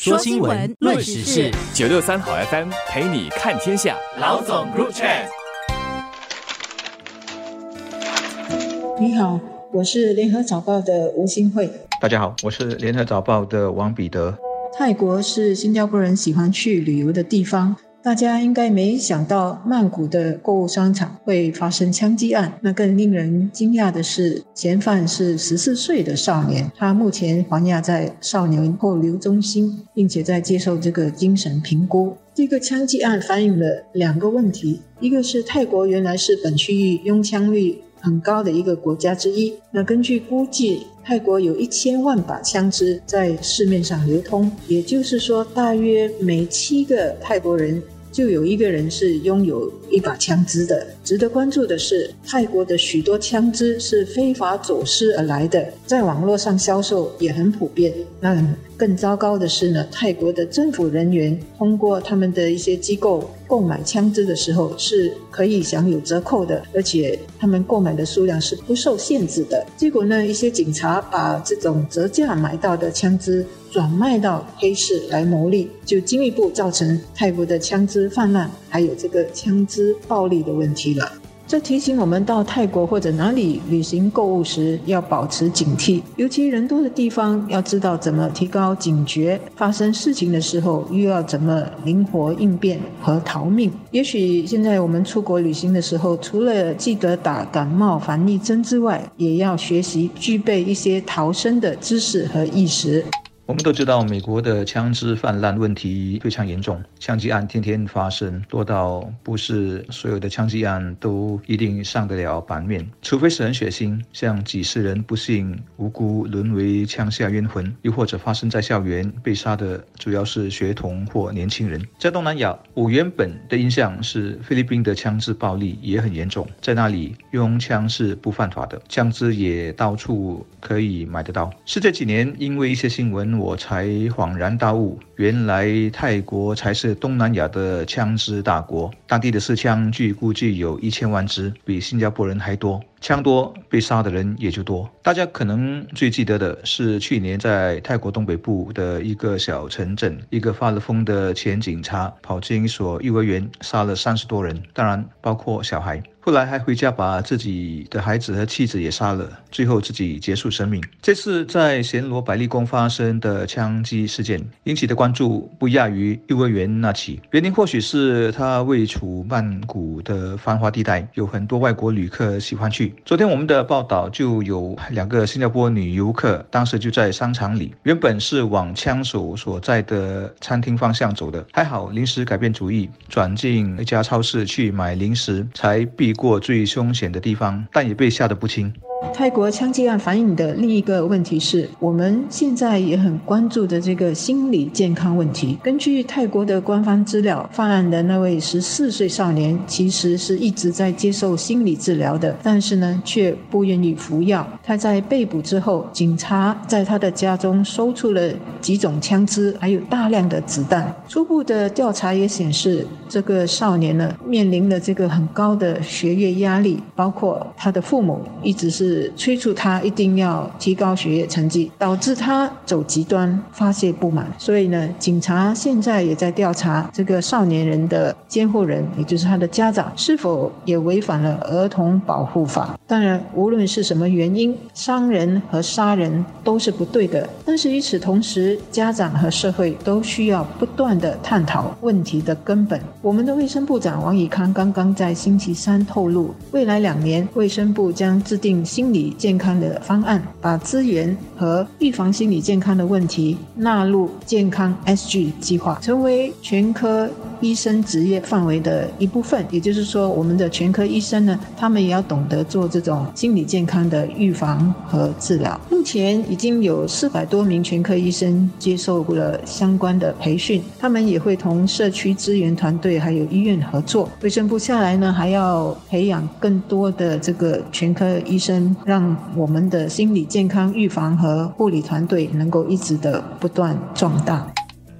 说新闻，论时事，九六三好 FM 陪你看天下。老总 Group Chat。你好，我是联合早报的吴新慧。大家好，我是联合早报的王彼得。泰国是新加坡人喜欢去旅游的地方。大家应该没想到曼谷的购物商场会发生枪击案。那更令人惊讶的是，嫌犯是十四岁的少年，他目前还押在少年扣留中心，并且在接受这个精神评估。这个枪击案反映了两个问题：一个是泰国原来是本区域拥枪率很高的一个国家之一。那根据估计，泰国有一千万把枪支在市面上流通，也就是说，大约每七个泰国人就有一个人是拥有一把枪支的。值得关注的是，泰国的许多枪支是非法走私而来的，在网络上销售也很普遍。那更糟糕的是呢，泰国的政府人员通过他们的一些机构购买枪支的时候是可以享有折扣的，而且他们购买的数量是不受限制的。结果呢，一些警察把这种折价买到的枪支转卖到黑市来牟利，就进一步造成泰国的枪支泛滥，还有这个枪支暴力的问题了。这提醒我们，到泰国或者哪里旅行购物时，要保持警惕，尤其人多的地方，要知道怎么提高警觉。发生事情的时候，又要怎么灵活应变和逃命。也许现在我们出国旅行的时候，除了记得打感冒防疫针之外，也要学习具备一些逃生的知识和意识。我们都知道，美国的枪支泛滥问题非常严重，枪击案天天发生，多到不是所有的枪击案都一定上得了版面，除非是很血腥，像几十人不幸无辜沦为枪下冤魂，又或者发生在校园被杀的主要是学童或年轻人。在东南亚，我原本的印象是菲律宾的枪支暴力也很严重，在那里用枪是不犯法的，枪支也到处可以买得到。是这几年因为一些新闻。我才恍然大悟，原来泰国才是东南亚的枪支大国，当地的持枪据估计有一千万支，比新加坡人还多。枪多，被杀的人也就多。大家可能最记得的是去年在泰国东北部的一个小城镇，一个发了疯的前警察跑进一所幼儿园，杀了三十多人，当然包括小孩。后来还回家把自己的孩子和妻子也杀了，最后自己结束生命。这次在暹罗百利宫发生的枪击事件引起的关关注不亚于幼儿园那起。原因或许是它位处曼谷的繁华地带，有很多外国旅客喜欢去。昨天我们的报道就有两个新加坡女游客，当时就在商场里，原本是往枪手所在的餐厅方向走的，还好临时改变主意，转进一家超市去买零食，才避过最凶险的地方，但也被吓得不轻。泰国枪击案反映的另一个问题是，我们现在也很关注的这个心理健康问题。根据泰国的官方资料，犯案的那位十四岁少年其实是一直在接受心理治疗的，但是呢，却不愿意服药。他在被捕之后，警察在他的家中搜出了几种枪支，还有大量的子弹。初步的调查也显示，这个少年呢，面临了这个很高的学业压力，包括他的父母一直是。是催促他一定要提高学业成绩，导致他走极端发泄不满。所以呢，警察现在也在调查这个少年人的监护人，也就是他的家长，是否也违反了儿童保护法。当然，无论是什么原因，伤人和杀人都是不对的。但是与此同时，家长和社会都需要不断的探讨问题的根本。我们的卫生部长王以康刚刚在星期三透露，未来两年卫生部将制定。心理健康的方案，把资源和预防心理健康的问题纳入健康 SG 计划，成为全科医生职业范围的一部分。也就是说，我们的全科医生呢，他们也要懂得做这种心理健康的预防和治疗。目前已经有四百多名全科医生接受了相关的培训，他们也会同社区资源团队还有医院合作。卫生部下来呢，还要培养更多的这个全科医生。让我们的心理健康预防和护理团队能够一直的不断壮大。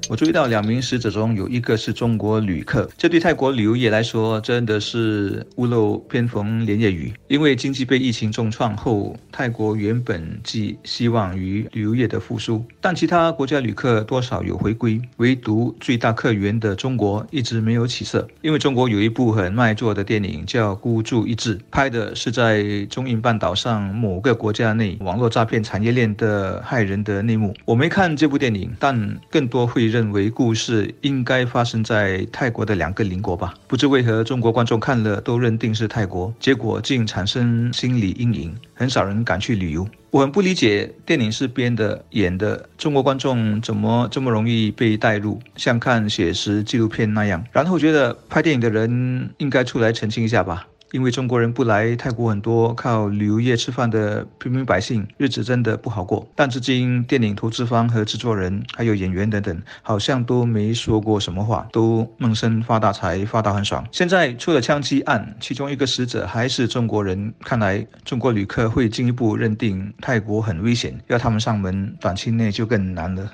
我注意到两名死者中有一个是中国旅客，这对泰国旅游业来说真的是屋漏偏逢连夜雨。因为经济被疫情重创后，泰国原本寄希望于旅游业的复苏，但其他国家旅客多少有回归，唯独最大客源的中国一直没有起色。因为中国有一部很卖座的电影叫《孤注一掷》，拍的是在中印半岛上某个国家内网络诈骗产业链的害人的内幕。我没看这部电影，但更多会认认为故事应该发生在泰国的两个邻国吧。不知为何，中国观众看了都认定是泰国，结果竟产生心理阴影，很少人敢去旅游。我很不理解，电影是编的、演的，中国观众怎么这么容易被带入，像看写实纪录片那样？然后觉得拍电影的人应该出来澄清一下吧。因为中国人不来泰国，很多靠旅游业吃饭的平民百姓日子真的不好过。但至今，电影投资方和制作人，还有演员等等，好像都没说过什么话，都闷声发大财，发到很爽。现在出了枪击案，其中一个死者还是中国人，看来中国旅客会进一步认定泰国很危险，要他们上门，短期内就更难了。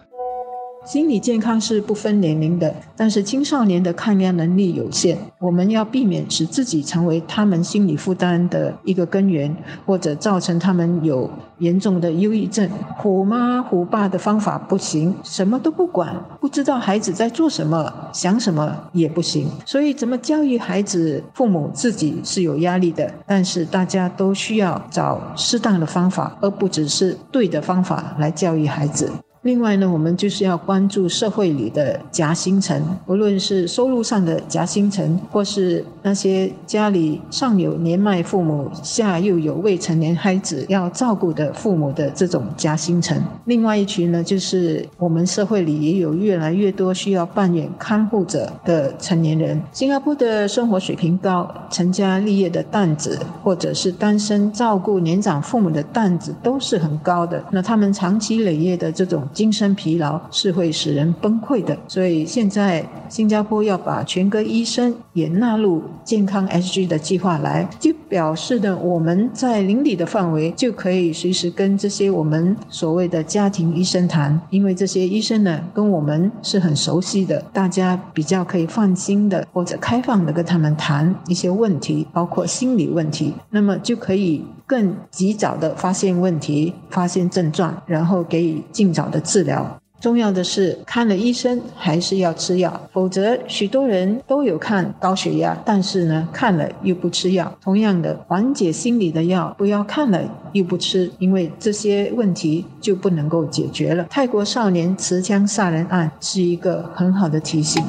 心理健康是不分年龄的，但是青少年的抗压能力有限，我们要避免使自己成为他们心理负担的一个根源，或者造成他们有严重的忧郁症。虎妈虎爸的方法不行，什么都不管，不知道孩子在做什么、想什么也不行。所以，怎么教育孩子，父母自己是有压力的，但是大家都需要找适当的方法，而不只是对的方法来教育孩子。另外呢，我们就是要关注社会里的夹心层，无论是收入上的夹心层，或是那些家里上有年迈父母，下又有未成年孩子要照顾的父母的这种夹心层。另外一群呢，就是我们社会里也有越来越多需要扮演看护者的成年人。新加坡的生活水平高，成家立业的担子，或者是单身照顾年长父母的担子都是很高的。那他们长期累月的这种。精神疲劳是会使人崩溃的，所以现在新加坡要把全科医生也纳入健康 SG 的计划来，就表示呢，我们在邻里的范围就可以随时跟这些我们所谓的家庭医生谈，因为这些医生呢跟我们是很熟悉的，大家比较可以放心的或者开放的跟他们谈一些问题，包括心理问题，那么就可以更及早的发现问题、发现症状，然后给予尽早的。治疗重要的是看了医生还是要吃药，否则许多人都有看高血压，但是呢看了又不吃药。同样的，缓解心理的药不要看了又不吃，因为这些问题就不能够解决了。泰国少年持枪杀人案是一个很好的提醒。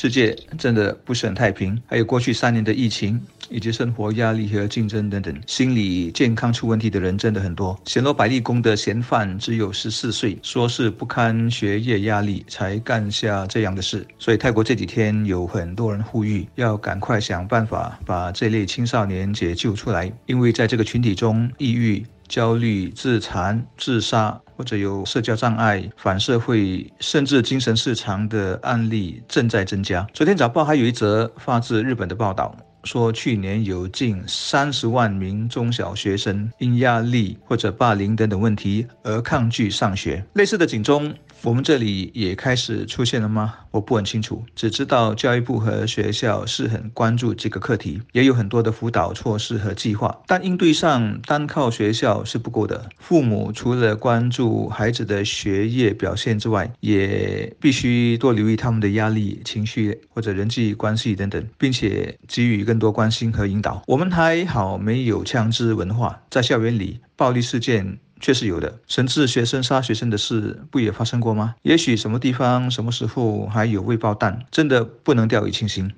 世界真的不是很太平，还有过去三年的疫情，以及生活压力和竞争等等，心理健康出问题的人真的很多。显罗百利宫的嫌犯只有十四岁，说是不堪学业压力才干下这样的事。所以泰国这几天有很多人呼吁，要赶快想办法把这类青少年解救出来，因为在这个群体中，抑郁。焦虑、自残、自杀，或者有社交障碍、反社会，甚至精神失常的案例正在增加。昨天早报还有一则发自日本的报道，说去年有近三十万名中小学生因压力或者霸凌等等问题而抗拒上学。类似的警钟。我们这里也开始出现了吗？我不很清楚，只知道教育部和学校是很关注这个课题，也有很多的辅导措施和计划。但应对上单靠学校是不够的，父母除了关注孩子的学业表现之外，也必须多留意他们的压力、情绪或者人际关系等等，并且给予更多关心和引导。我们还好没有枪支文化，在校园里暴力事件。确实有的，甚至学生杀学生的事不也发生过吗？也许什么地方、什么时候还有未爆弹，真的不能掉以轻心。